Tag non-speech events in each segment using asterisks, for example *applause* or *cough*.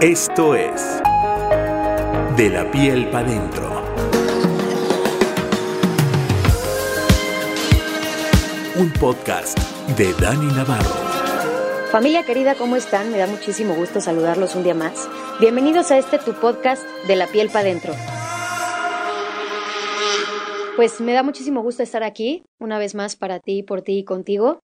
Esto es De la piel para dentro. Un podcast de Dani Navarro. Familia querida, ¿cómo están? Me da muchísimo gusto saludarlos un día más. Bienvenidos a este tu podcast de la piel para dentro. Pues me da muchísimo gusto estar aquí, una vez más para ti, por ti y contigo.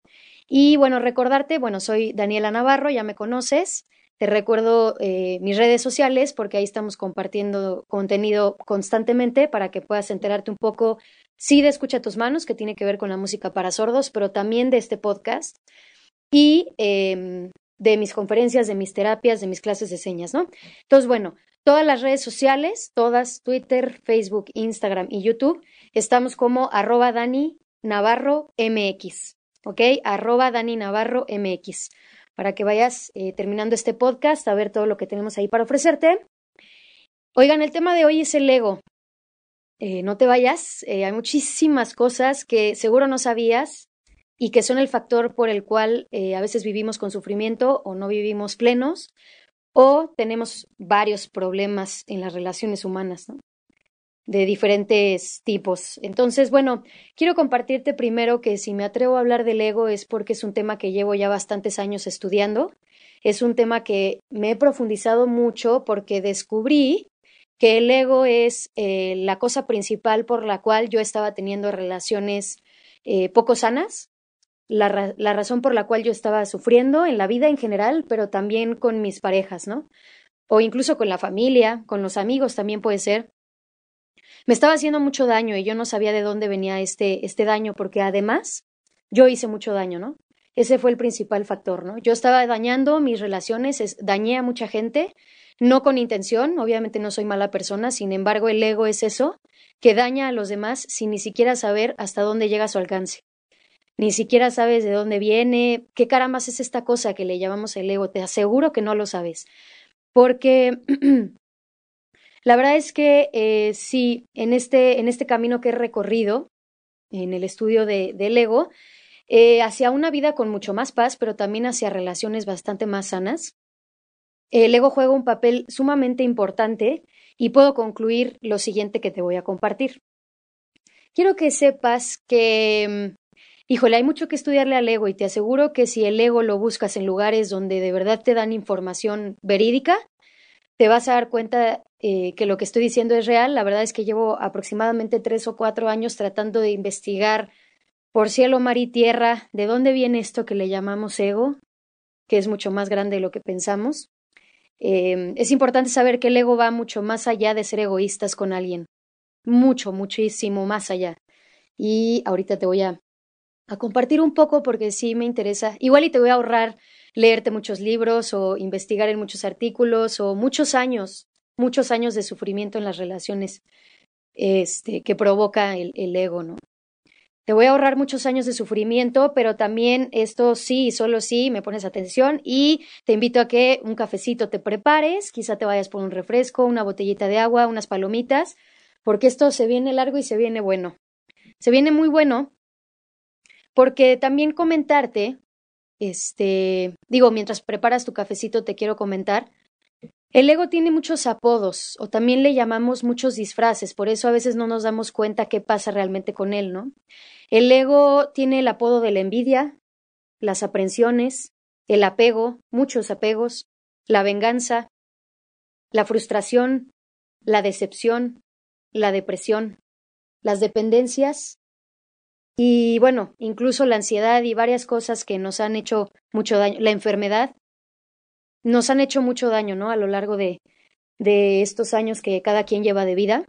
Y bueno, recordarte, bueno, soy Daniela Navarro, ya me conoces. Te recuerdo eh, mis redes sociales porque ahí estamos compartiendo contenido constantemente para que puedas enterarte un poco, sí, de Escucha tus manos, que tiene que ver con la música para sordos, pero también de este podcast y em, de mis conferencias, de mis terapias, de mis clases de señas, ¿no? Entonces, bueno, todas las redes sociales, todas, Twitter, Facebook, Instagram y YouTube, estamos como arroba Dani Navarro MX, ¿ok? Arroba Dani Navarro MX para que vayas eh, terminando este podcast a ver todo lo que tenemos ahí para ofrecerte. Oigan, el tema de hoy es el ego. Eh, no te vayas, eh, hay muchísimas cosas que seguro no sabías y que son el factor por el cual a veces vivimos con sufrimiento o no vivimos plenos o tenemos varios problemas en las relaciones humanas. ¿no? De diferentes tipos. Entonces, bueno, quiero compartirte primero que si me atrevo a hablar del ego es porque es un tema que llevo ya bastantes años estudiando. Es un tema que me he profundizado mucho porque descubrí que el ego es eh, la cosa principal por la cual yo estaba teniendo relaciones eh, poco sanas, la, la razón por la cual yo estaba sufriendo en la vida en general, pero también con mis parejas, ¿no? O incluso con la familia, con los amigos también puede ser me estaba haciendo mucho daño y yo no sabía de dónde venía este, este daño, porque además yo hice mucho daño, ¿no? Ese fue el principal factor, ¿no? Yo estaba dañando mis relaciones, dañé a mucha gente, no con intención, obviamente no soy mala persona, sin embargo el ego es eso, que daña a los demás sin ni siquiera saber hasta dónde llega su alcance. Ni siquiera sabes de dónde viene, qué carambas es esta cosa que le llamamos el ego, te aseguro que no lo sabes. Porque *clears throat* La verdad es que eh, sí, en este, en este camino que he recorrido, en el estudio de, del ego, eh, hacia una vida con mucho más paz, pero también hacia relaciones bastante más sanas. El ego juega un papel sumamente importante y puedo concluir lo siguiente que te voy a compartir. Quiero que sepas que, mm, híjole, hay mucho que estudiarle al ego y te aseguro que si el ego lo buscas en lugares donde de verdad te dan información verídica, te vas a dar cuenta eh, que lo que estoy diciendo es real. La verdad es que llevo aproximadamente tres o cuatro años tratando de investigar por cielo, mar y tierra de dónde viene esto que le llamamos ego, que es mucho más grande de lo que pensamos. Em, es importante saber que el ego va mucho más allá de ser egoístas con alguien, mucho, muchísimo más allá. Y ahorita te voy a, a compartir un poco porque sí me interesa. Igual y te voy a ahorrar leerte muchos libros o investigar en muchos artículos o muchos años, muchos años de sufrimiento en las relaciones este, que provoca el, el ego, ¿no? Te voy a ahorrar muchos años de sufrimiento, pero también esto sí, solo sí, me pones atención y te invito a que un cafecito te prepares, quizá te vayas por un refresco, una botellita de agua, unas palomitas, porque esto se viene largo y se viene bueno. Se viene muy bueno porque también comentarte este, digo, mientras preparas tu cafecito te quiero comentar, el ego tiene muchos apodos o también le llamamos muchos disfraces, por eso a veces no nos damos cuenta qué pasa realmente con él, ¿no? El ego tiene el apodo de la envidia, las aprensiones, el apego, muchos apegos, la venganza, la frustración, la decepción, la depresión, las dependencias y bueno, incluso la ansiedad y varias cosas que nos han hecho mucho daño, la enfermedad, nos han hecho mucho daño, ¿no? A lo largo de, de estos años que cada quien lleva de vida,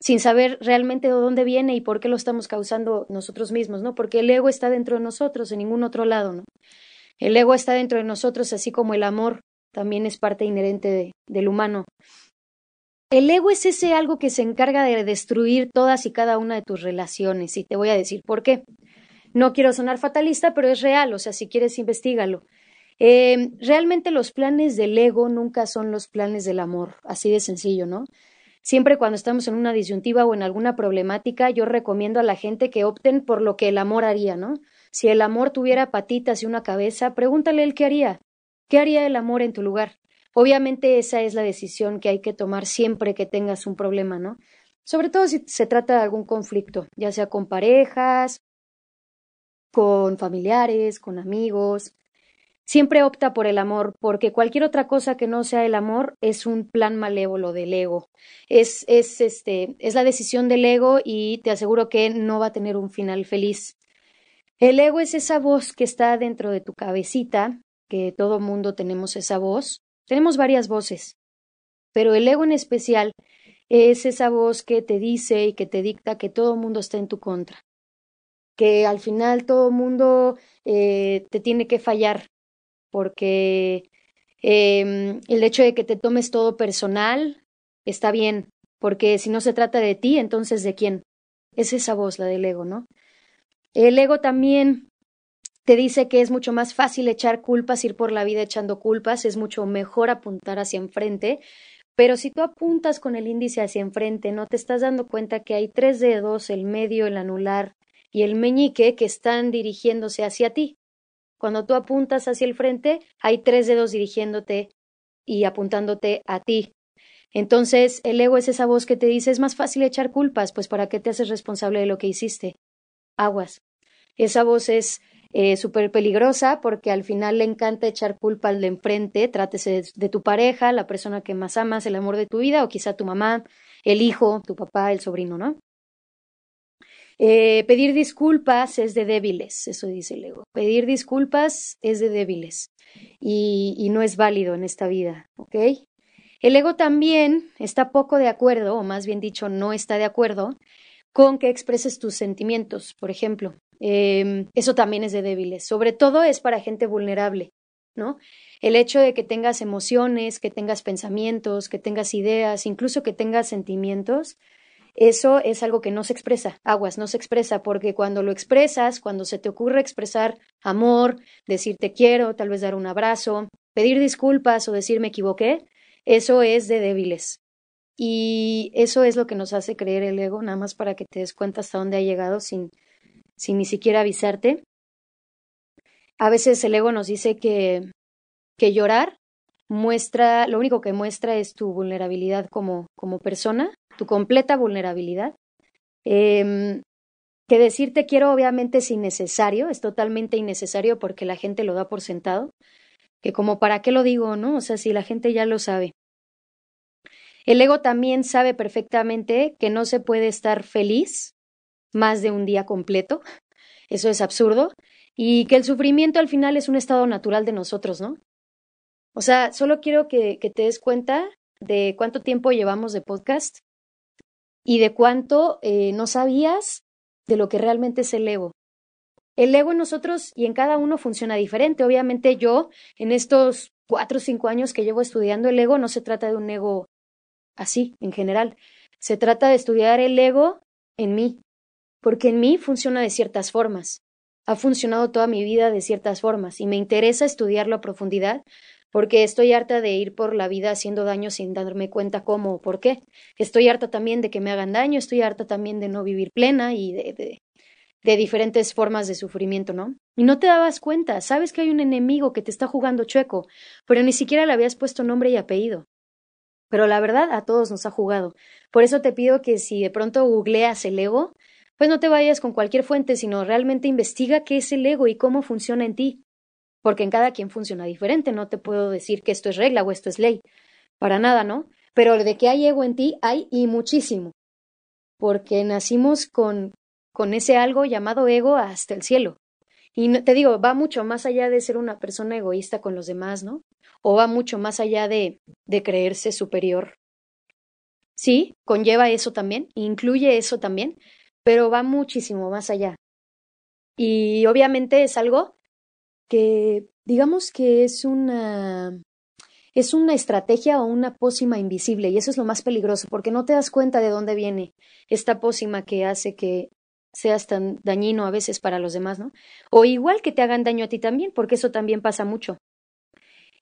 sin saber realmente de dónde viene y por qué lo estamos causando nosotros mismos, ¿no? Porque el ego está dentro de nosotros, en ningún otro lado, ¿no? El ego está dentro de nosotros, así como el amor también es parte inherente de, del humano. El ego es ese algo que se encarga de destruir todas y cada una de tus relaciones y te voy a decir por qué. No quiero sonar fatalista, pero es real, o sea, si quieres, investigalo. Eh, realmente los planes del ego nunca son los planes del amor, así de sencillo, ¿no? Siempre cuando estamos en una disyuntiva o en alguna problemática, yo recomiendo a la gente que opten por lo que el amor haría, ¿no? Si el amor tuviera patitas y una cabeza, pregúntale él qué haría. ¿Qué haría el amor en tu lugar? Obviamente esa es la decisión que hay que tomar siempre que tengas un problema, ¿no? Sobre todo si se trata de algún conflicto, ya sea con parejas, con familiares, con amigos. Siempre opta por el amor, porque cualquier otra cosa que no sea el amor es un plan malévolo del ego. Es, es, este, es la decisión del ego y te aseguro que no va a tener un final feliz. El ego es esa voz que está dentro de tu cabecita, que todo mundo tenemos esa voz. Tenemos varias voces, pero el ego en especial es esa voz que te dice y que te dicta que todo mundo está en tu contra, que al final todo mundo eh, te tiene que fallar, porque em, el hecho de que te tomes todo personal está bien, porque si no se trata de ti, entonces ¿de quién? Es esa voz la del ego, ¿no? El ego también te dice que es mucho más fácil echar culpas, ir por la vida echando culpas, es mucho mejor apuntar hacia enfrente, pero si tú apuntas con el índice hacia enfrente, no te estás dando cuenta que hay tres dedos, el medio, el anular y el meñique, que están dirigiéndose hacia ti. Cuando tú apuntas hacia el frente, hay tres dedos dirigiéndote y apuntándote a ti. Entonces, el ego es esa voz que te dice, es más fácil echar culpas, pues ¿para qué te haces responsable de lo que hiciste? Aguas. Esa voz es eh, súper peligrosa porque al final le encanta echar culpa al de enfrente, trátese de, tu pareja, la persona que más amas, el amor de tu vida, o quizá tu mamá, el hijo, tu papá, el sobrino, ¿no? Eh, pedir disculpas es de débiles, eso dice el ego. Pedir disculpas es de débiles y, no es válido en esta vida, ¿ok? El ego también está poco de acuerdo, o más bien dicho, no está de acuerdo con que expreses tus sentimientos, por ejemplo. Eh, eso también es de débiles. Sobre todo es para gente vulnerable, ¿no? El hecho de que tengas emociones, que tengas pensamientos, que tengas ideas, incluso que tengas sentimientos, eso es algo que no se expresa, aguas, no se expresa, porque cuando lo expresas, cuando se te ocurre expresar amor, decir te quiero, tal vez dar un abrazo, pedir disculpas o decir me equivoqué, eso es de débiles. Y eso es lo que nos hace creer el ego, nada más para que te des cuenta hasta dónde ha llegado sin, sin ni siquiera avisarte. A veces el ego nos dice que, que llorar muestra, lo único que muestra es tu vulnerabilidad como, como persona, tu completa vulnerabilidad. Eh, que decirte quiero obviamente es innecesario, es totalmente innecesario porque la gente lo da por sentado, que como para qué lo digo, ¿no? O sea, si la gente ya lo sabe. El ego también sabe perfectamente que no se puede estar feliz más de un día completo. Eso es absurdo. Y que el sufrimiento al final es un estado natural de nosotros, ¿no? O sea, solo quiero que, te des cuenta de cuánto tiempo llevamos de podcast y de cuánto eh, no sabías de lo que realmente es el ego. El ego en nosotros y en cada uno funciona diferente. Obviamente yo, en estos cuatro o cinco años que llevo estudiando el ego, no se trata de un ego así, en general. Se trata de estudiar el ego en mí, porque en mí funciona de ciertas formas. Ha funcionado toda mi vida de ciertas formas y me interesa estudiarlo a profundidad porque estoy harta de ir por la vida haciendo daño sin darme cuenta cómo o por qué. Estoy harta también de que me hagan daño, estoy harta también de no vivir plena y de, de, de diferentes formas de sufrimiento, ¿no? Y no te dabas cuenta, sabes que hay un enemigo que te está jugando chueco, pero ni siquiera le habías puesto nombre y apellido. Pero la verdad, a todos nos ha jugado. Por eso te pido que si de pronto googleas el ego, pues no te vayas con cualquier fuente, sino realmente investiga qué es el ego y cómo funciona en ti. Porque en cada quien funciona diferente, no te puedo decir que esto es regla o esto es ley. Para nada, ¿no? Pero de que hay ego en ti, hay y muchísimo. Porque nacimos con, con ese algo llamado ego hasta el cielo. Y te digo, va mucho más allá de ser una persona egoísta con los demás, ¿no? O va mucho más allá de, de creerse superior. Sí, conlleva eso también, incluye eso también, pero va muchísimo más allá. Y obviamente es algo que, digamos que es una, es una estrategia o una pócima invisible, y eso es lo más peligroso, porque no te das cuenta de dónde viene esta pócima que hace que seas tan dañino a veces para los demás, ¿no? O igual que te hagan daño a ti también, porque eso también pasa mucho.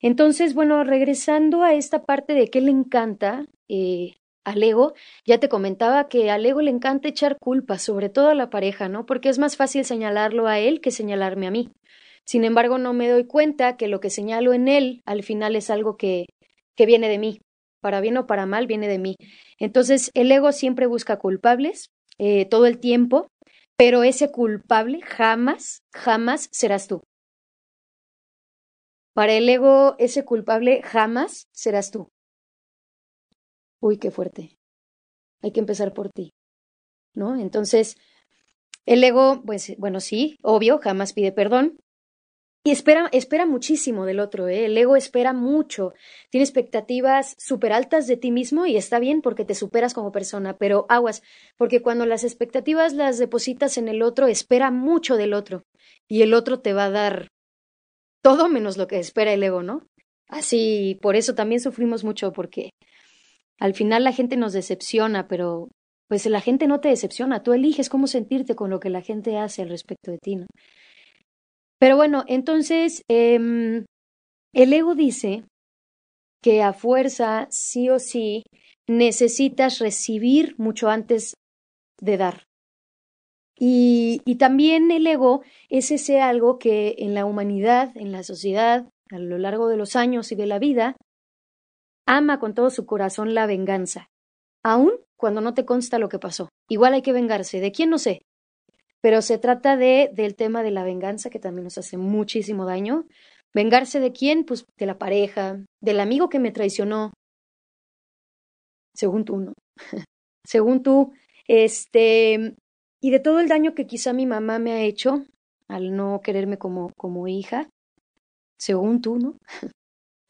Entonces, bueno, regresando a esta parte de qué le encanta eh, al ego, ya te comentaba que al ego le encanta echar culpa, sobre todo a la pareja, ¿no? Porque es más fácil señalarlo a él que señalarme a mí. Sin embargo, no me doy cuenta que lo que señalo en él al final es algo que, que viene de mí, para bien o para mal, viene de mí. Entonces, el ego siempre busca culpables eh, todo el tiempo, pero ese culpable jamás, jamás serás tú. Para el ego, ese culpable jamás serás tú. Uy, qué fuerte. Hay que empezar por ti. ¿No? Entonces, el ego, pues, bueno, sí, obvio, jamás pide perdón, y espera, espera muchísimo del otro, ¿eh? el ego espera mucho, tiene expectativas súper altas de ti mismo y está bien porque te superas como persona, pero aguas, porque cuando las expectativas las depositas en el otro, espera mucho del otro y el otro te va a dar todo menos lo que espera el ego, ¿no? Así, por eso también sufrimos mucho porque al final la gente nos decepciona, pero pues la gente no te decepciona, tú eliges cómo sentirte con lo que la gente hace al respecto de ti, ¿no? Pero bueno, entonces em, el ego dice que a fuerza, sí o sí, necesitas recibir mucho antes de dar. Y, y, también el ego es ese algo que en la humanidad, en la sociedad, a lo largo de los años y de la vida, ama con todo su corazón la venganza, aun cuando no te consta lo que pasó. Igual hay que vengarse. ¿De quién no sé? Pero se trata de, del tema de la venganza, que también nos hace muchísimo daño. ¿Vengarse de quién? Pues de la pareja, del amigo que me traicionó, según tú, ¿no? *laughs* según tú, este, y de todo el daño que quizá mi mamá me ha hecho al no quererme como, como hija, según tú, ¿no?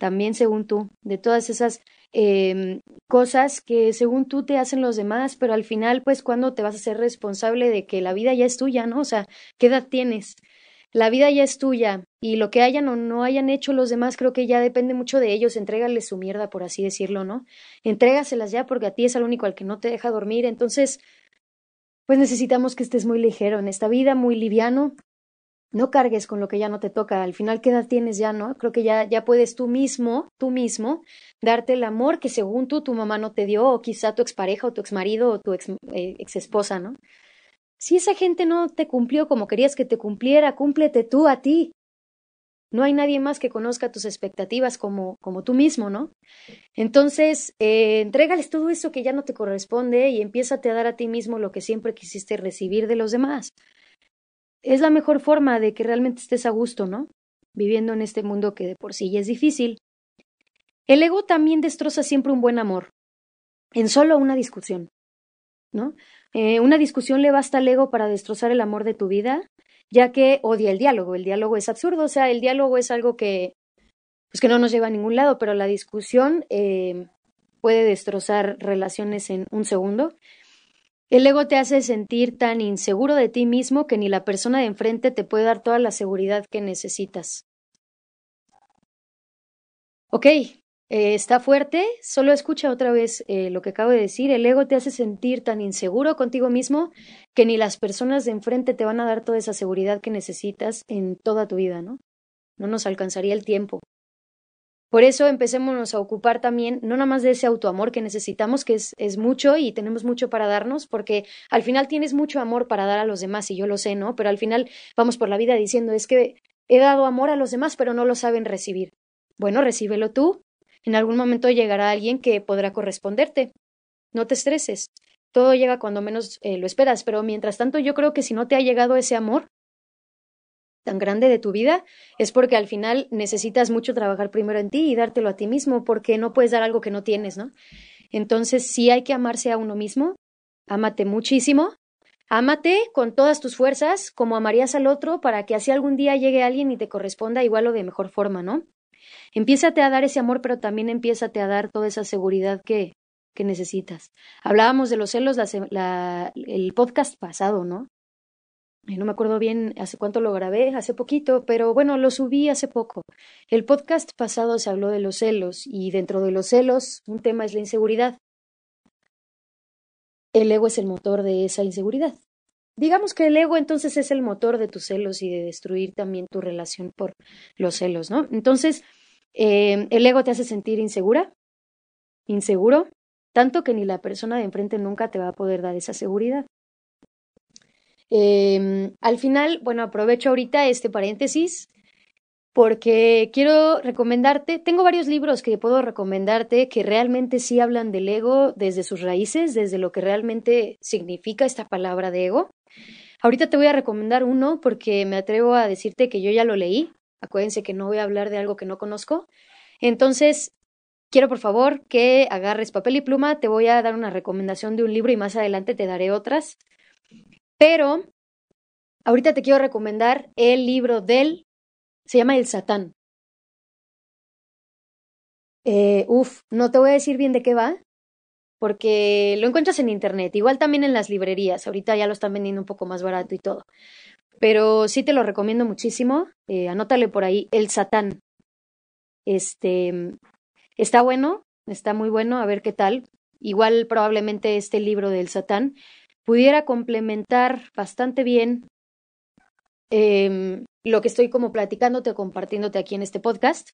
También según tú, de todas esas eh, cosas que según tú te hacen los demás, pero al final, pues, cuando te vas a ser responsable de que la vida ya es tuya, ¿no? O sea, ¿qué edad tienes? La vida ya es tuya y lo que hayan o no hayan hecho los demás creo que ya depende mucho de ellos. Entrégales su mierda, por así decirlo, ¿no? Entrégaselas ya porque a ti es el único al que no te deja dormir. Entonces, pues necesitamos que estés muy ligero en esta vida, muy liviano, no cargues con lo que ya no te toca. Al final, ¿qué edad tienes ya, no? Creo que ya, ya puedes tú mismo, tú mismo, darte el amor que según tú tu mamá no te dio, o quizá tu expareja o tu exmarido o tu ex, eh, esposa, ¿no? Si esa gente no te cumplió como querías que te cumpliera, cúmplete tú a ti. No hay nadie más que conozca tus expectativas como, como tú mismo, ¿no? Entonces, eh, entrégales todo eso que ya no te corresponde y empiézate a dar a ti mismo lo que siempre quisiste recibir de los demás es la mejor forma de que realmente estés a gusto, ¿no? Viviendo en este mundo que de por sí ya es difícil. El ego también destroza siempre un buen amor, en solo una discusión, ¿no? Eh, una discusión le basta al ego para destrozar el amor de tu vida, ya que odia el diálogo. El diálogo es absurdo, o sea, el diálogo es algo que, pues que no nos lleva a ningún lado, pero la discusión eh, puede destrozar relaciones en un segundo. El ego te hace sentir tan inseguro de ti mismo que ni la persona de enfrente te puede dar toda la seguridad que necesitas. Ok, eh, está fuerte, solo escucha otra vez eh, lo que acabo de decir. El ego te hace sentir tan inseguro contigo mismo que ni las personas de enfrente te van a dar toda esa seguridad que necesitas en toda tu vida, ¿no? No nos alcanzaría el tiempo. Por eso empecémonos a ocupar también, no nada más de ese autoamor que necesitamos, que es, es mucho y tenemos mucho para darnos, porque al final tienes mucho amor para dar a los demás, y yo lo sé, ¿no? Pero al final vamos por la vida diciendo, es que he dado amor a los demás, pero no lo saben recibir. Bueno, recíbelo tú. En algún momento llegará alguien que podrá corresponderte. No te estreses. Todo llega cuando menos eh, lo esperas, pero mientras tanto yo creo que si no te ha llegado ese amor, tan grande de tu vida es porque al final necesitas mucho trabajar primero en ti y dártelo a ti mismo porque no puedes dar algo que no tienes, ¿no? Entonces sí hay que amarse a uno mismo, ámate muchísimo, ámate con todas tus fuerzas como amarías al otro para que así algún día llegue alguien y te corresponda igual o de mejor forma, ¿no? Empiézate a dar ese amor, pero también empiézate a dar toda esa seguridad que, que necesitas. Hablábamos de los celos el podcast pasado, ¿no? No me acuerdo bien hace cuánto lo grabé, hace poquito, pero bueno, lo subí hace poco. El podcast pasado se habló de los celos y dentro de los celos un tema es la inseguridad. El ego es el motor de esa inseguridad. Digamos que el ego entonces es el motor de tus celos y de destruir también tu relación por los celos, ¿no? Entonces, eh, el ego te hace sentir insegura, inseguro, tanto que ni la persona de enfrente nunca te va a poder dar esa seguridad. Em, al final, bueno, aprovecho ahorita este paréntesis porque quiero recomendarte, tengo varios libros que puedo recomendarte que realmente sí hablan del ego desde sus raíces, desde lo que realmente significa esta palabra de ego. Ahorita te voy a recomendar uno porque me atrevo a decirte que yo ya lo leí. Acuérdense que no voy a hablar de algo que no conozco. Entonces, quiero por favor que agarres papel y pluma. Te voy a dar una recomendación de un libro y más adelante te daré otras. Pero ahorita te quiero recomendar el libro del se llama El Satán. Eh, uf, no te voy a decir bien de qué va, porque lo encuentras en internet, igual también en las librerías, ahorita ya lo están vendiendo un poco más barato y todo. Pero sí te lo recomiendo muchísimo, eh, anótale por ahí, El Satán. Este, está bueno, está muy bueno, a ver qué tal. Igual probablemente este libro del Satán pudiera complementar bastante bien eh, lo que estoy como platicándote o compartiéndote aquí en este podcast.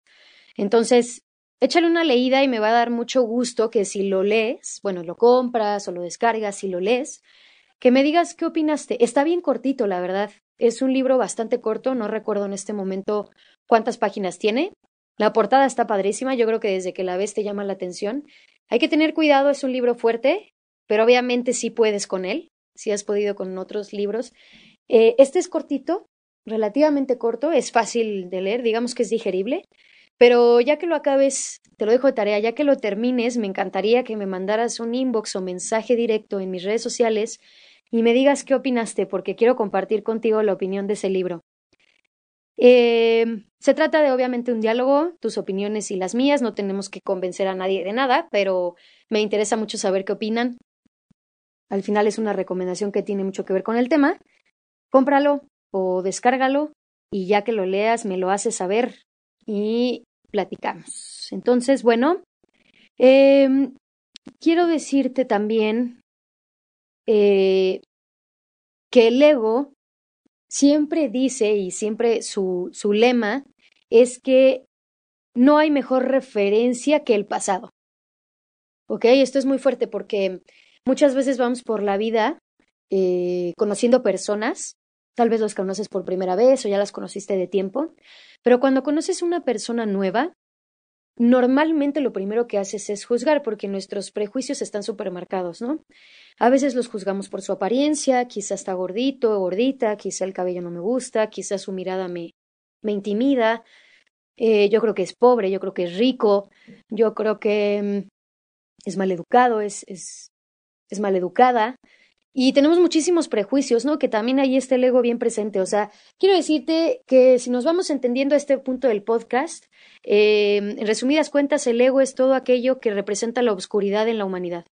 Entonces, échale una leída y me va a dar mucho gusto que si lo lees, bueno, lo compras o lo descargas y lo lees, que me digas qué opinaste. Está bien cortito, la verdad. Es un libro bastante corto, no recuerdo en este momento cuántas páginas tiene. La portada está padrísima, yo creo que desde que la ves te llama la atención. Hay que tener cuidado, es un libro fuerte, pero obviamente sí puedes con él, si has podido con otros libros. Eh, este es cortito, relativamente corto, es fácil de leer, digamos que es digerible, pero ya que lo acabes, te lo dejo de tarea, ya que lo termines, me encantaría que me mandaras un inbox o mensaje directo en mis redes sociales y me digas qué opinaste, porque quiero compartir contigo la opinión de ese libro. Eh, se trata de obviamente un diálogo, tus opiniones y las mías, no tenemos que convencer a nadie de nada, pero me interesa mucho saber qué opinan. Al final es una recomendación que tiene mucho que ver con el tema. Cómpralo, o descárgalo y ya que lo leas me lo haces saber y platicamos. Entonces, bueno, em, quiero decirte también eh, que el ego siempre dice y siempre su, su lema es que no hay mejor referencia que el pasado. ¿Ok? Esto es muy fuerte porque muchas veces vamos por la vida eh, conociendo personas Tal vez los conoces por primera vez o ya las conociste de tiempo, pero cuando conoces una persona nueva, normalmente lo primero que haces es juzgar porque nuestros prejuicios están supermercados, ¿no? A veces los juzgamos por su apariencia, quizá está gordito gordita, quizá el cabello no me gusta, quizá su mirada me, me intimida, eh, yo creo que es pobre, yo creo que es rico, yo creo que mm, es mal educado, es, es, es mal educada. Y tenemos muchísimos prejuicios, ¿no? Que también ahí está el ego bien presente. O sea, quiero decirte que si nos vamos entendiendo a este punto del podcast, eh, en resumidas cuentas, el ego es todo aquello que representa la oscuridad en la humanidad.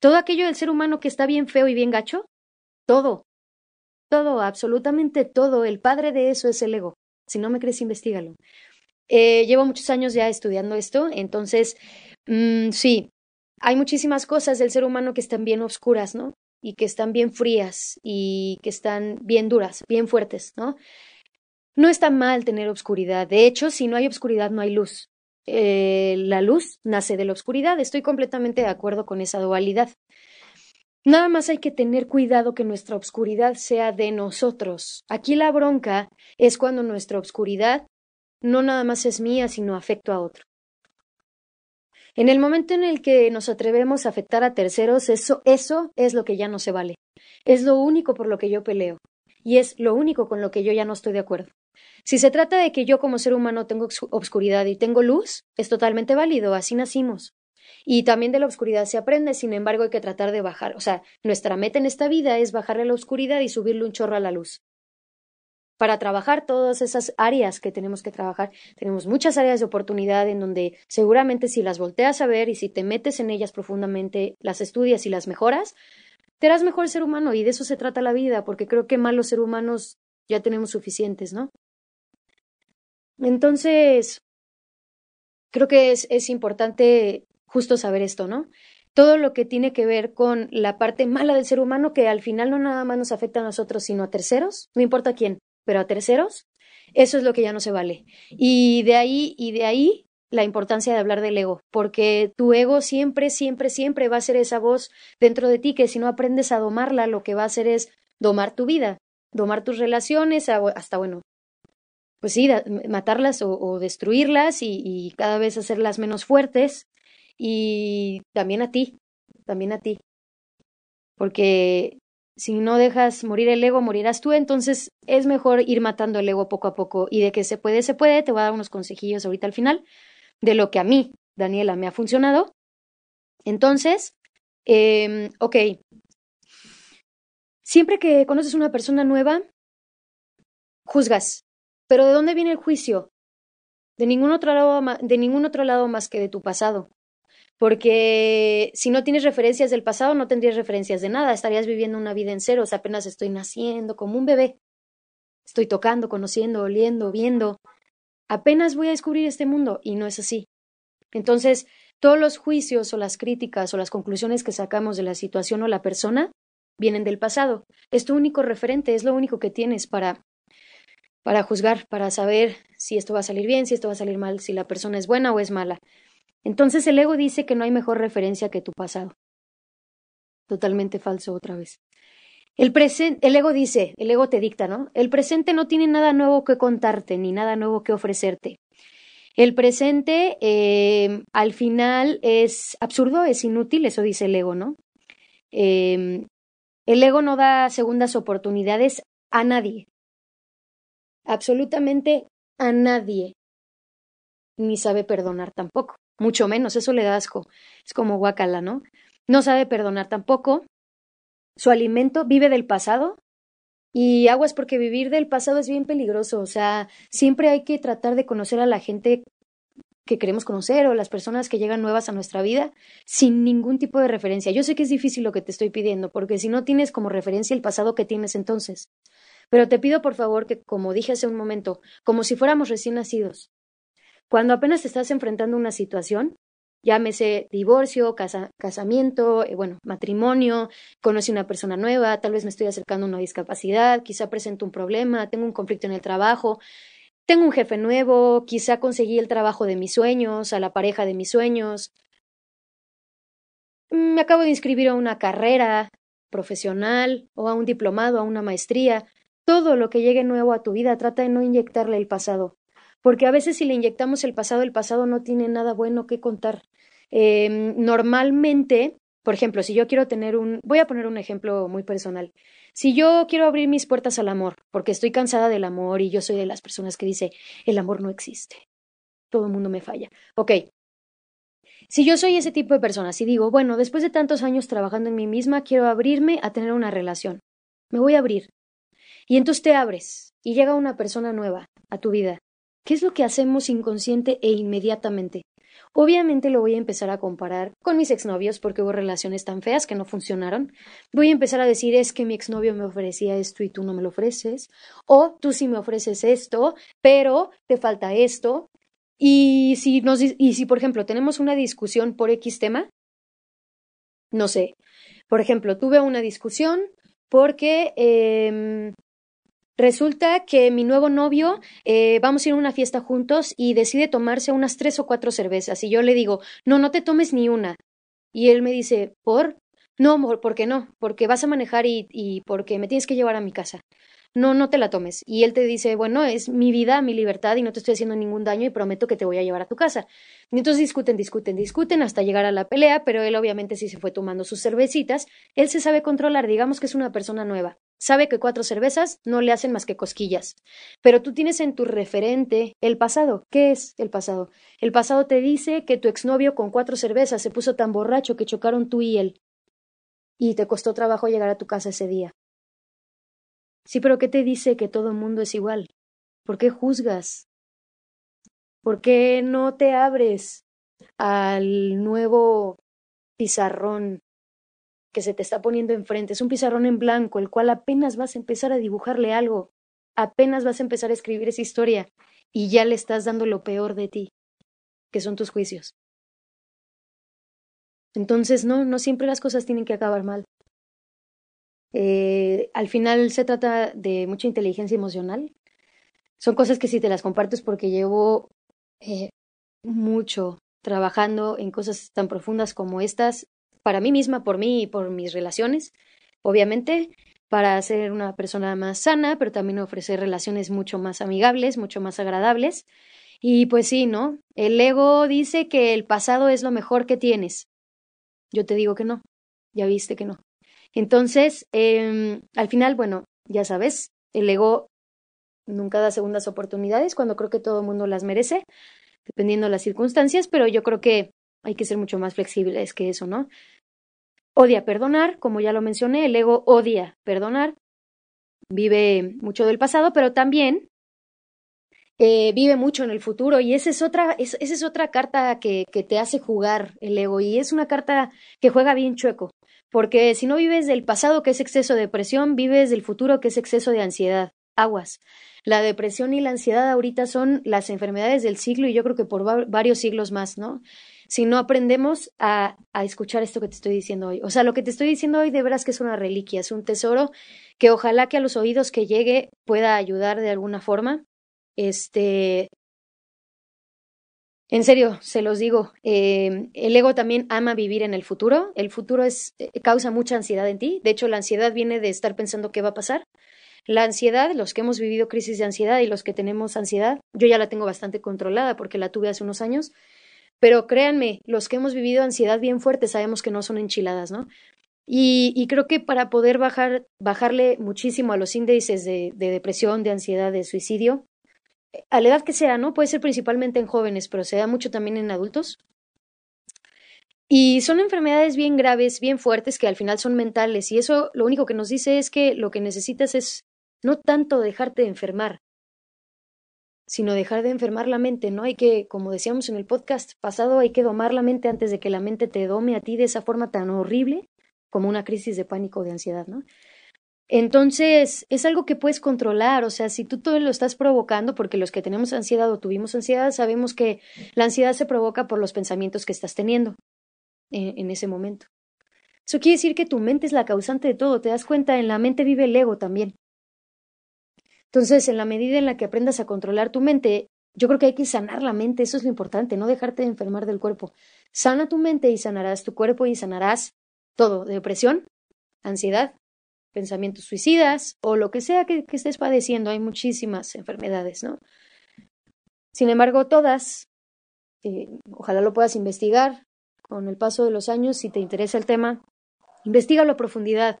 Todo aquello del ser humano que está bien feo y bien gacho, todo, todo, absolutamente todo. El padre de eso es el ego. Si no me crees, investigalo. Eh, llevo muchos años ya estudiando esto, entonces, mm, sí, hay muchísimas cosas del ser humano que están bien oscuras, ¿no? y que están bien frías y que están bien duras, bien fuertes, ¿no? No está mal tener obscuridad. De hecho, si no hay obscuridad, no hay luz. Eh, la luz nace de la oscuridad. Estoy completamente de acuerdo con esa dualidad. Nada más hay que tener cuidado que nuestra obscuridad sea de nosotros. Aquí la bronca es cuando nuestra obscuridad no nada más es mía, sino afecto a otro. En el momento en el que nos atrevemos a afectar a terceros, eso, eso es lo que ya no se vale. Es lo único por lo que yo peleo. Y es lo único con lo que yo ya no estoy de acuerdo. Si se trata de que yo como ser humano tengo obscuridad y tengo luz, es totalmente válido, así nacimos. Y también de la oscuridad se aprende, sin embargo hay que tratar de bajar. O sea, nuestra meta en esta vida es bajarle la oscuridad y subirle un chorro a la luz para trabajar todas esas áreas que tenemos que trabajar. Tenemos muchas áreas de oportunidad en donde seguramente si las volteas a ver y si te metes en ellas profundamente, las estudias y las mejoras, te harás mejor ser humano y de eso se trata la vida, porque creo que malos seres humanos ya tenemos suficientes, ¿no? Entonces, creo que es, es importante justo saber esto, ¿no? Todo lo que tiene que ver con la parte mala del ser humano, que al final no nada más nos afecta a nosotros, sino a terceros, no importa quién, pero a terceros, eso es lo que ya no se vale. Y de ahí, y de ahí la importancia de hablar del ego, porque tu ego siempre, siempre, siempre va a ser esa voz dentro de ti que si no aprendes a domarla, lo que va a hacer es domar tu vida, domar tus relaciones, hasta, bueno, pues sí, matarlas o, destruirlas y, y cada vez hacerlas menos fuertes y también a ti, también a ti. Porque si no dejas morir el ego, morirás tú. Entonces es mejor ir matando el ego poco a poco. Y de que se puede, se puede. Te voy a dar unos consejillos ahorita al final de lo que a mí, Daniela, me ha funcionado. Entonces, eh, ok. Siempre que conoces una persona nueva, juzgas. Pero ¿de dónde viene el juicio? De ningún otro lado, de ningún otro lado más que de tu pasado porque si no tienes referencias del pasado, no tendrías referencias de nada, estarías viviendo una vida en ceros, apenas estoy naciendo como un bebé. Estoy tocando, conociendo, oliendo, viendo. Apenas voy a descubrir este mundo y no es así. Entonces, todos los juicios o las críticas o las conclusiones que sacamos de la situación o la persona vienen del pasado. Es tu único referente, es lo único que tienes para para juzgar, para saber si esto va a salir bien, si esto va a salir mal, si la persona es buena o es mala. Entonces el ego dice que no hay mejor referencia que tu pasado. Totalmente falso otra vez. El, el ego dice, el ego te dicta, ¿no? El presente no tiene nada nuevo que contarte, ni nada nuevo que ofrecerte. El presente eh, al final es absurdo, es inútil, eso dice el ego, ¿no? Eh, el ego no da segundas oportunidades a nadie, absolutamente a nadie, ni sabe perdonar tampoco mucho menos, eso le da asco. Es como guacala, ¿no? No sabe perdonar tampoco. Su alimento vive del pasado. Y aguas porque vivir del pasado es bien peligroso. O sea, siempre hay que tratar de conocer a la gente que queremos conocer o las personas que llegan nuevas a nuestra vida sin ningún tipo de referencia. Yo sé que es difícil lo que te estoy pidiendo, porque si no tienes como referencia el pasado que tienes entonces. Pero te pido por favor que, como dije hace un momento, como si fuéramos recién nacidos, cuando apenas estás enfrentando una situación, llámese divorcio, casamiento, eh, bueno, matrimonio, conocí una persona nueva, tal vez me estoy acercando a una discapacidad, quizá presento un problema, tengo un conflicto en el trabajo, tengo un jefe nuevo, quizá conseguí el trabajo de mis sueños, a la pareja de mis sueños, me acabo de inscribir a una carrera profesional o a un diplomado, a una maestría. Todo lo que llegue nuevo a tu vida, trata de no inyectarle el pasado porque a veces si le inyectamos el pasado, el pasado no tiene nada bueno que contar. Em, normalmente, por ejemplo, si yo quiero tener un, voy a poner un ejemplo muy personal. Si yo quiero abrir mis puertas al amor, porque estoy cansada del amor y yo soy de las personas que dice, el amor no existe, todo el mundo me falla. Ok, si yo soy ese tipo de personas y digo, bueno, después de tantos años trabajando en mí misma, quiero abrirme a tener una relación, me voy a abrir. Y entonces te abres y llega una persona nueva a tu vida ¿Qué es lo que hacemos inconsciente e inmediatamente? Obviamente lo voy a empezar a comparar con mis exnovios porque hubo relaciones tan feas que no funcionaron. Voy a empezar a decir es que mi exnovio me ofrecía esto y tú no me lo ofreces. O tú sí me ofreces esto, pero te falta esto. Y si, nos, y si por ejemplo, tenemos una discusión por X tema, no sé. Por ejemplo, tuve una discusión porque eh, Resulta que mi nuevo novio, eh, vamos a ir a una fiesta juntos y decide tomarse unas tres o cuatro cervezas. Y yo le digo, no, no te tomes ni una. Y él me dice, ¿por? No, ¿por qué no? Porque vas a manejar y, y porque me tienes que llevar a mi casa no, no te la tomes. Y él te dice, bueno, es mi vida, mi libertad y no te estoy haciendo ningún daño y prometo que te voy a llevar a tu casa. Y entonces discuten, discuten, discuten hasta llegar a la pelea, pero él obviamente sí se fue tomando sus cervecitas. Él se sabe controlar, digamos que es una persona nueva. Sabe que cuatro cervezas no le hacen más que cosquillas. Pero tú tienes en tu referente el pasado. ¿Qué es el pasado? El pasado te dice que tu exnovio con cuatro cervezas se puso tan borracho que chocaron tú y él. Y te costó trabajo llegar a tu casa ese día. Sí, pero ¿qué te dice que todo el mundo es igual? ¿Por qué juzgas? ¿Por qué no te abres al nuevo pizarrón que se te está poniendo enfrente? Es un pizarrón en blanco, el cual apenas vas a empezar a dibujarle algo, apenas vas a empezar a escribir esa historia y ya le estás dando lo peor de ti, que son tus juicios. Entonces, no, no siempre las cosas tienen que acabar mal. Eh, al final se trata de mucha inteligencia emocional. Son cosas que si te las comparto es porque llevo eh, mucho trabajando en cosas tan profundas como estas, para mí misma, por mí y por mis relaciones, obviamente, para ser una persona más sana, pero también ofrecer relaciones mucho más amigables, mucho más agradables. Y pues sí, ¿no? El ego dice que el pasado es lo mejor que tienes. Yo te digo que no, ya viste que no. Entonces, eh, al final, bueno, ya sabes, el ego nunca da segundas oportunidades cuando creo que todo el mundo las merece, dependiendo de las circunstancias, pero yo creo que hay que ser mucho más flexibles que eso, ¿no? Odia perdonar, como ya lo mencioné, el ego odia perdonar, vive mucho del pasado, pero también eh, vive mucho en el futuro y esa es otra, esa es otra carta que, que te hace jugar el ego y es una carta que juega bien chueco, porque si no vives del pasado que es exceso de depresión, vives del futuro que es exceso de ansiedad. Aguas. La depresión y la ansiedad ahorita son las enfermedades del siglo y yo creo que por varios siglos más, ¿no? Si no aprendemos a, a escuchar esto que te estoy diciendo hoy. O sea, lo que te estoy diciendo hoy de veras que es una reliquia, es un tesoro que ojalá que a los oídos que llegue pueda ayudar de alguna forma. Este, en serio, se los digo, eh, el ego también ama vivir en el futuro. El futuro es, eh, causa mucha ansiedad en ti. De hecho, la ansiedad viene de estar pensando qué va a pasar. La ansiedad, los que hemos vivido crisis de ansiedad y los que tenemos ansiedad, yo ya la tengo bastante controlada porque la tuve hace unos años. Pero créanme, los que hemos vivido ansiedad bien fuerte sabemos que no son enchiladas, ¿no? Y, creo que para poder bajar, bajarle muchísimo a los índices de, de depresión, de ansiedad, de suicidio, a la edad que sea, ¿no? Puede ser principalmente en jóvenes, pero se da mucho también en adultos. Y son enfermedades bien graves, bien fuertes, que al final son mentales. Y eso lo único que nos dice es que lo que necesitas es no tanto dejarte de enfermar, sino dejar de enfermar la mente, ¿no? Hay que, como decíamos en el podcast pasado, hay que domar la mente antes de que la mente te dome a ti de esa forma tan horrible como una crisis de pánico o de ansiedad, ¿no? Entonces, es algo que puedes controlar, o sea, si tú todo lo estás provocando, porque los que tenemos ansiedad o tuvimos ansiedad, sabemos que la ansiedad se provoca por los pensamientos que estás teniendo en, en ese momento. Eso quiere decir que tu mente es la causante de todo, te das cuenta, en la mente vive el ego también. Entonces, en la medida en la que aprendas a controlar tu mente, yo creo que hay que sanar la mente, eso es lo importante, no dejarte de enfermar del cuerpo. Sana tu mente y sanarás tu cuerpo y sanarás todo, depresión, ansiedad, pensamientos suicidas o lo que sea que, estés padeciendo. Hay muchísimas enfermedades, ¿no? Sin embargo, todas, eh, ojalá lo puedas investigar con el paso de los años, si te interesa el tema, investigalo a profundidad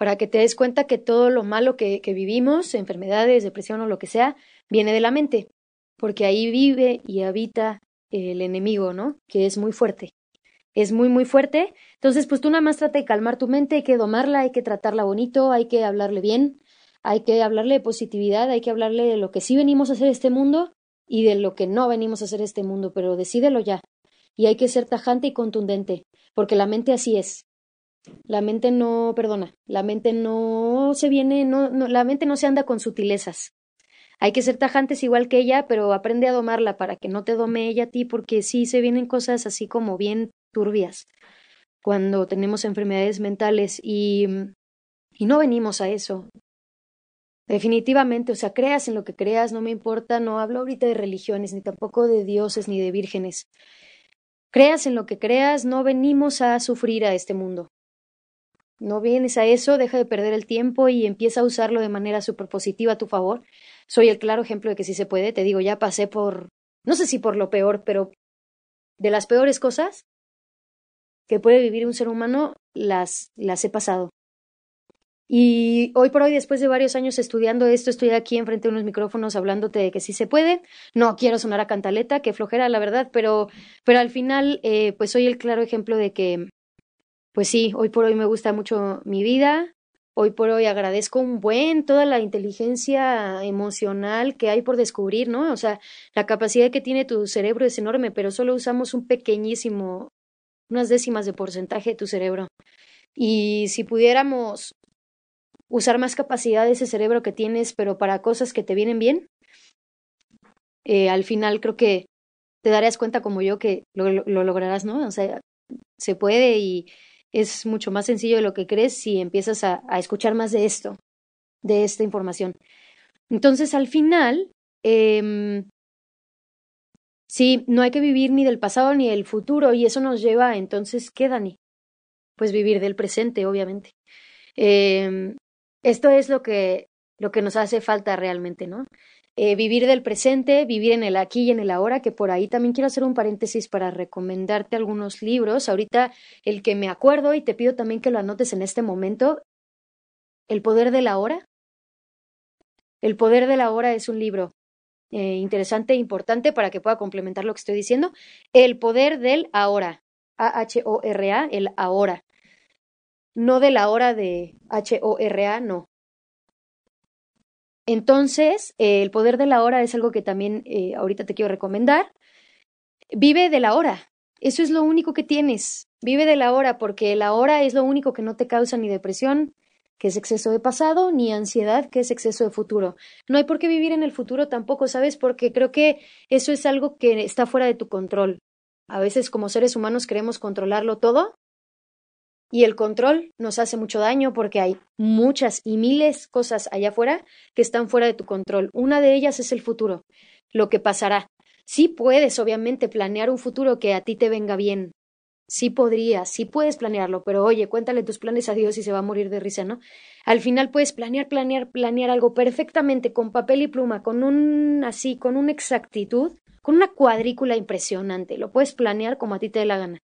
para que te des cuenta que todo lo malo que, vivimos, enfermedades, depresión o lo que sea, viene de la mente, porque ahí vive y habita el enemigo, ¿no? Que es muy fuerte es muy, muy fuerte. Entonces, pues tú nada más trata de calmar tu mente, hay que domarla, hay que tratarla bonito, hay que hablarle bien, hay que hablarle de positividad, hay que hablarle de lo que sí venimos a hacer este mundo y de lo que no venimos a hacer este mundo, pero decídelo ya. Y hay que ser tajante y contundente, porque la mente así es. La mente no perdona, la mente no se viene, no, no, la mente no se anda con sutilezas. Hay que ser tajantes igual que ella, pero aprende a domarla para que no te dome ella a ti, porque sí se vienen cosas así como bien turbias cuando tenemos enfermedades mentales y, y no venimos a eso. Definitivamente, o sea, creas en lo que creas, no me importa, no hablo ahorita de religiones, ni tampoco de dioses, ni de vírgenes. Creas en lo que creas, no venimos a sufrir a este mundo. No vienes a eso, deja de perder el tiempo y empieza a usarlo de manera súper positiva a tu favor. Soy el claro ejemplo de que sí se puede, te digo, ya pasé por, no sé si por lo peor, pero de las peores cosas que puede vivir un ser humano, las, las he pasado. Y hoy por hoy, después de varios años estudiando esto, estoy aquí enfrente de unos micrófonos hablándote de que sí se puede. No quiero sonar a cantaleta, que flojera, la verdad, pero, pero al final, eh, pues soy el claro ejemplo de que, pues sí, hoy por hoy me gusta mucho mi vida. Hoy por hoy agradezco un buen toda la inteligencia emocional que hay por descubrir, ¿no? O sea, la capacidad que tiene tu cerebro es enorme, pero solo usamos un pequeñísimo unas décimas de porcentaje de tu cerebro. Y si pudiéramos usar más capacidad de ese cerebro que tienes, pero para cosas que te vienen bien, eh, al final creo que te darías cuenta como yo que lo, lo, lograrás, ¿no? O sea, se puede y es mucho más sencillo de lo que crees si empiezas a, a escuchar más de esto, de esta información. Entonces, al final, eh, Sí, no hay que vivir ni del pasado ni del futuro y eso nos lleva entonces, ¿qué, Dani? Pues vivir del presente, obviamente. Eh, esto es lo que, lo que nos hace falta realmente, ¿no? Eh, vivir del presente, vivir en el aquí y en el ahora, que por ahí también quiero hacer un paréntesis para recomendarte algunos libros. Ahorita el que me acuerdo y te pido también que lo anotes en este momento, El poder de la hora. El poder de la hora es un libro eh, interesante e importante para que pueda complementar lo que estoy diciendo. El poder del ahora. A-H-O-R-A, el ahora. No de la hora de H-O-R-A, no. Entonces, eh, el poder de la hora es algo que también eh, ahorita te quiero recomendar. Vive de la hora. Eso es lo único que tienes. Vive de la hora porque la hora es lo único que no te causa ni depresión, que es exceso de pasado, ni ansiedad, que es exceso de futuro. No hay por qué vivir en el futuro tampoco, ¿sabes? Porque creo que eso es algo que está fuera de tu control. A veces como seres humanos queremos controlarlo todo y el control nos hace mucho daño porque hay muchas y miles cosas allá afuera que están fuera de tu control. Una de ellas es el futuro, lo que pasará. Sí puedes, obviamente, planear un futuro que a ti te venga bien. Sí podrías, sí puedes planearlo, pero oye, cuéntale tus planes a Dios y se va a morir de risa, ¿no? Al final puedes planear, planear, planear algo perfectamente con papel y pluma, con un así, con una exactitud, con una cuadrícula impresionante. Lo puedes planear como a ti te dé la gana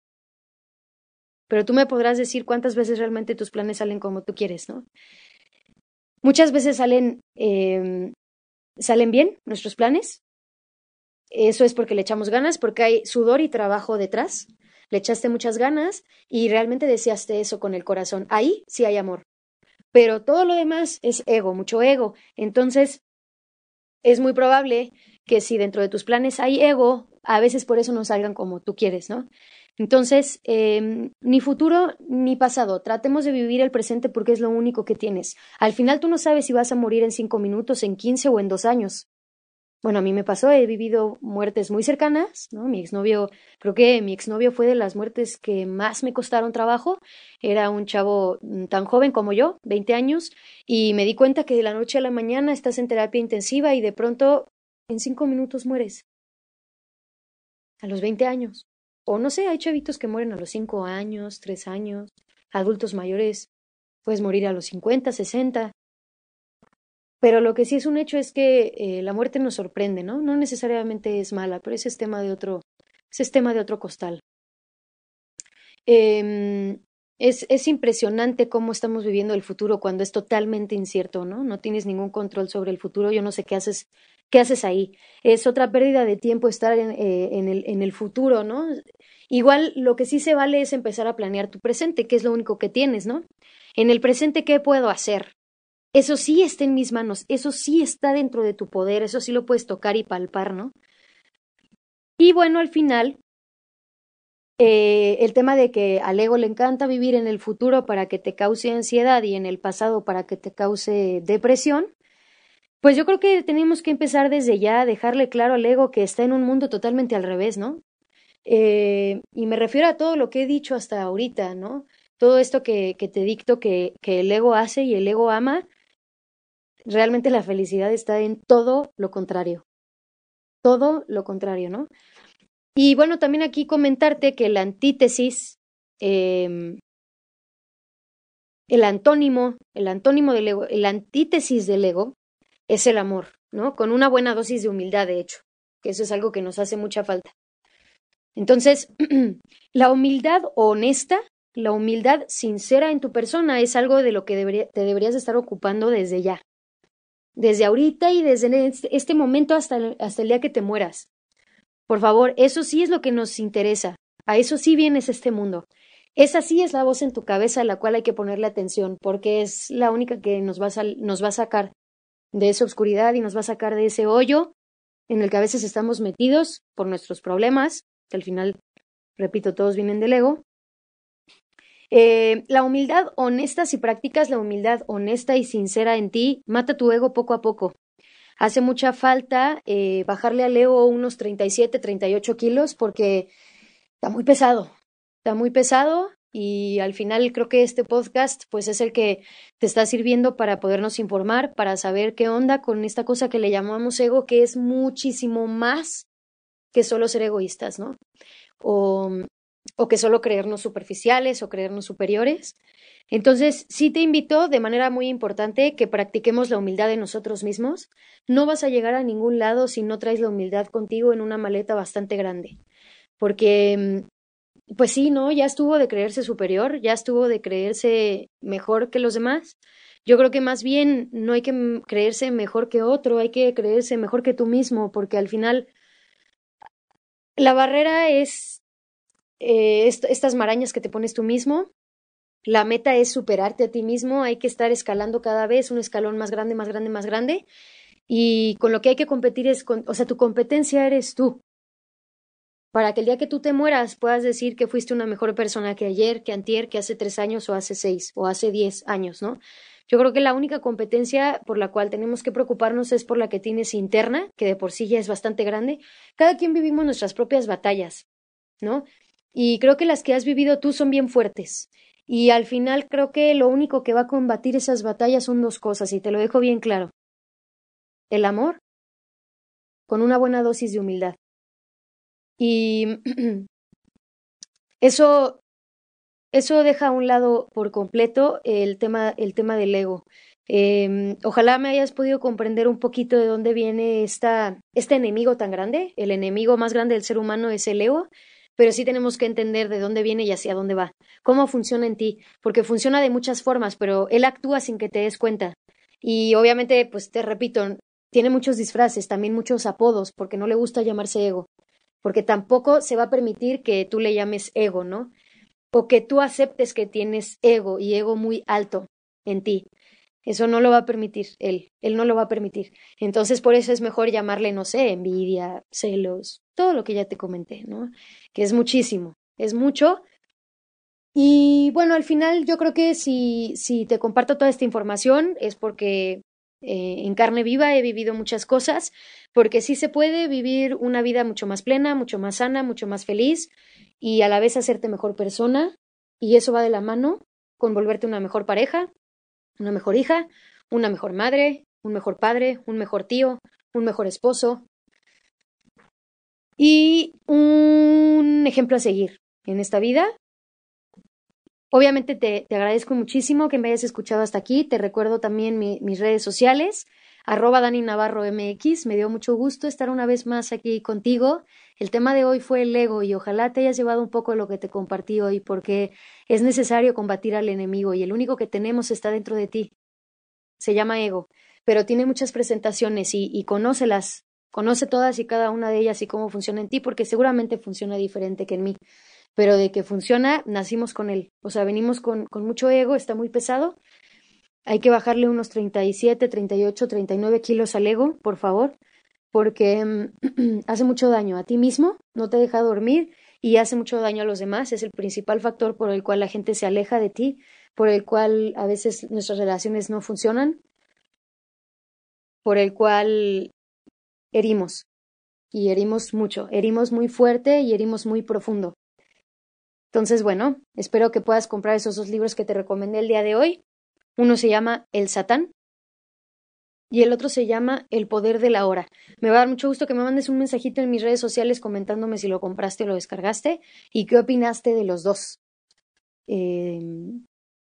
pero tú me podrás decir cuántas veces realmente tus planes salen como tú quieres, ¿no? Muchas veces salen, eh, salen bien nuestros planes. Eso es porque le echamos ganas, porque hay sudor y trabajo detrás. Le echaste muchas ganas y realmente deseaste eso con el corazón. Ahí sí hay amor. Pero todo lo demás es ego, mucho ego. Entonces, es muy probable que si dentro de tus planes hay ego, a veces por eso no salgan como tú quieres, ¿no? Entonces, eh, ni futuro ni pasado. Tratemos de vivir el presente porque es lo único que tienes. Al final tú no sabes si vas a morir en cinco minutos, en quince o en dos años. Bueno, a mí me pasó, he vivido muertes muy cercanas, ¿no? Mi exnovio, creo que mi exnovio fue de las muertes que más me costaron trabajo. Era un chavo mm, tan joven como yo, 20 años, y me di cuenta que de la noche a la mañana estás en terapia intensiva y de pronto en cinco minutos mueres. A los 20 años. O no sé, hay chavitos que mueren a los cinco años, tres años, adultos mayores, puedes morir a los cincuenta, sesenta. Pero lo que sí es un hecho es que eh, la muerte nos sorprende, ¿no? No necesariamente es mala, pero ese es tema de otro, ese es tema de otro costal. Eh, es, es impresionante cómo estamos viviendo el futuro cuando es totalmente incierto, ¿no? No tienes ningún control sobre el futuro. Yo no sé qué haces, qué haces ahí. Es otra pérdida de tiempo estar en, eh, en, el, en el futuro, ¿no? Igual lo que sí se vale es empezar a planear tu presente, que es lo único que tienes, ¿no? En el presente, ¿qué puedo hacer? Eso sí está en mis manos, eso sí está dentro de tu poder, eso sí lo puedes tocar y palpar, ¿no? Y bueno, al final, eh, el tema de que al ego le encanta vivir en el futuro para que te cause ansiedad y en el pasado para que te cause depresión, pues yo creo que tenemos que empezar desde ya a dejarle claro al ego que está en un mundo totalmente al revés, ¿no? Eh, y me refiero a todo lo que he dicho hasta ahorita, ¿no? Todo esto que, te dicto que, que el ego hace y el ego ama, realmente la felicidad está en todo lo contrario. Todo lo contrario, ¿no? Y bueno, también aquí comentarte que la antítesis, eh, el antónimo, el antónimo del ego, el antítesis del ego es el amor, ¿no? Con una buena dosis de humildad, de hecho, que eso es algo que nos hace mucha falta. Entonces, *clears throat* la humildad honesta, la humildad sincera en tu persona es algo de lo que debería, te deberías estar ocupando desde ya. Desde ahorita y desde este, este momento hasta hasta el día que te mueras. Por favor, eso sí es lo que nos interesa. A eso sí vienes este mundo. Esa sí es la voz en tu cabeza a la cual hay que ponerle atención, porque es la única que nos va a, nos va a sacar de esa oscuridad y nos va a sacar de ese hoyo en el que a veces estamos metidos por nuestros problemas, que al final, repito, todos vienen del ego. Eh, la humildad honesta, si practicas la humildad honesta y sincera en ti, mata tu ego poco a poco hace mucha falta eh, bajarle al Leo unos 37, 38 kilos porque está muy pesado, está muy pesado y al final creo que este podcast pues es el que te está sirviendo para podernos informar, para saber qué onda con esta cosa que le llamamos ego, que es muchísimo más que solo ser egoístas, ¿no? O, o que solo creernos superficiales o creernos superiores. Entonces, sí te invito de manera muy importante que practiquemos la humildad en nosotros mismos. No vas a llegar a ningún lado si no traes la humildad contigo en una maleta bastante grande. Porque, pues sí, ¿no? Ya estuvo de creerse superior, ya estuvo de creerse mejor que los demás. Yo creo que más bien no hay que creerse mejor que otro, hay que creerse mejor que tú mismo, porque al final la barrera es eh, estas marañas que te pones tú mismo. La meta es superarte a ti mismo, hay que estar escalando cada vez un escalón más grande, más grande, más grande. Y con lo que hay que competir es, con, o sea, tu competencia eres tú. Para que el día que tú te mueras puedas decir que fuiste una mejor persona que ayer, que antier, que hace tres años o hace seis o hace diez años, ¿no? Yo creo que la única competencia por la cual tenemos que preocuparnos es por la que tienes interna, que de por sí ya es bastante grande. Cada quien vivimos nuestras propias batallas, ¿no? Y creo que las que has vivido tú son bien fuertes. Y al final creo que lo único que va a combatir esas batallas son dos cosas, y te lo dejo bien claro. El amor con una buena dosis de humildad. Y *clears throat* eso eso deja a un lado por completo el tema, el tema del ego. Em, ojalá me hayas podido comprender un poquito de dónde viene esta, este enemigo tan grande. El enemigo más grande del ser humano es el ego, pero sí tenemos que entender de dónde viene y hacia dónde va. Cómo funciona en ti, porque funciona de muchas formas, pero él actúa sin que te des cuenta. Y obviamente, pues te repito, tiene muchos disfraces, también muchos apodos, porque no le gusta llamarse ego, porque tampoco se va a permitir que tú le llames ego, ¿no? O que tú aceptes que tienes ego y ego muy alto en ti. Eso no lo va a permitir él, él no lo va a permitir. Entonces, por eso es mejor llamarle, no sé, envidia, celos, todo lo que ya te comenté, ¿no? Que es muchísimo, es mucho. Y bueno, al final yo creo que si, si te comparto toda esta información es porque eh, en carne viva he vivido muchas cosas, porque sí se puede vivir una vida mucho más plena, mucho más sana, mucho más feliz, y a la vez hacerte mejor persona y eso va de la mano con volverte una mejor pareja, una mejor hija, una mejor madre, un mejor padre, un mejor tío, un mejor esposo y un ejemplo a seguir en esta vida. Obviamente te, agradezco muchísimo que me hayas escuchado hasta aquí. Te recuerdo también mis redes sociales arroba Dani Navarro MX. Me dio mucho gusto estar una vez más aquí contigo. El tema de hoy fue el ego y ojalá te hayas llevado un poco de lo que te compartí hoy porque es necesario combatir al enemigo y el único que tenemos está dentro de ti. Se llama ego, pero tiene muchas presentaciones y, y conócelas. Conoce todas y cada una de ellas y cómo funciona en ti porque seguramente funciona diferente que en mí. Pero de que funciona, nacimos con él. O sea, venimos con, con mucho ego, está muy pesado, hay que bajarle unos 37, 38, 39 kilos al ego, por favor, porque mm, *clears throat* hace mucho daño a ti mismo, no te deja dormir y hace mucho daño a los demás. Es el principal factor por el cual la gente se aleja de ti, por el cual a veces nuestras relaciones no funcionan, por el cual herimos. Y herimos mucho, herimos muy fuerte y herimos muy profundo. Entonces, bueno, espero que puedas comprar esos dos libros que te recomendé el día de hoy. Uno se llama El Satán y el otro se llama El Poder de la Hora. Me va a dar mucho gusto que me mandes un mensajito en mis redes sociales comentándome si lo compraste o lo descargaste y qué opinaste de los dos. Em,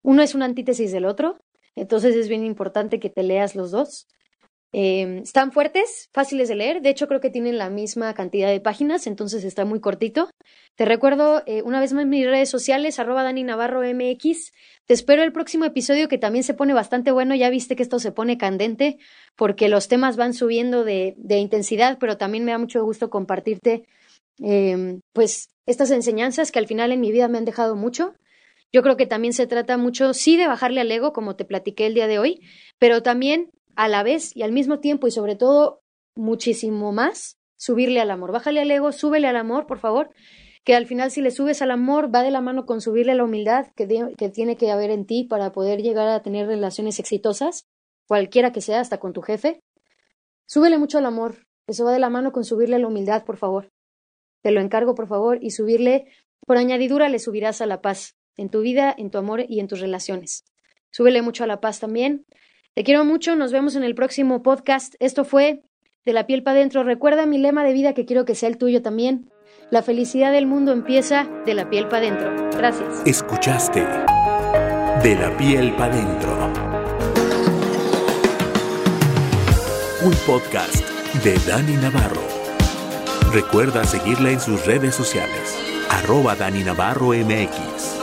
uno es una antítesis del otro, entonces es bien importante que te leas los dos. Eh, están fuertes, fáciles de leer. De hecho, creo que tienen la misma cantidad de páginas, entonces está muy cortito. Te recuerdo eh, una vez más mis redes sociales, arroba Dani Navarro MX. Te espero el próximo episodio que también se pone bastante bueno. Ya viste que esto se pone candente porque los temas van subiendo de, intensidad, pero también me da mucho gusto compartirte eh, pues estas enseñanzas que al final en mi vida me han dejado mucho. Yo creo que también se trata mucho, sí, de bajarle al ego, como te platiqué el día de hoy, pero también a la vez y al mismo tiempo y sobre todo muchísimo más, subirle al amor. Bájale al ego, súbele al amor, por favor, que al final si le subes al amor va de la mano con subirle a la humildad que, tiene que haber en ti para poder llegar a tener relaciones exitosas, cualquiera que sea, hasta con tu jefe. Súbele mucho al amor, eso va de la mano con subirle a la humildad, por favor. Te lo encargo, por favor, y subirle, por añadidura, le subirás a la paz en tu vida, en tu amor y en tus relaciones. Súbele mucho a la paz también. Te quiero mucho, nos vemos en el próximo podcast. Esto fue de la piel para adentro. Recuerda mi lema de vida que quiero que sea el tuyo también. La felicidad del mundo empieza de la piel para adentro. Gracias. Escuchaste De la piel para adentro. Un podcast de Dani Navarro. Recuerda seguirla en sus redes sociales. Arroba Dani Navarro MX.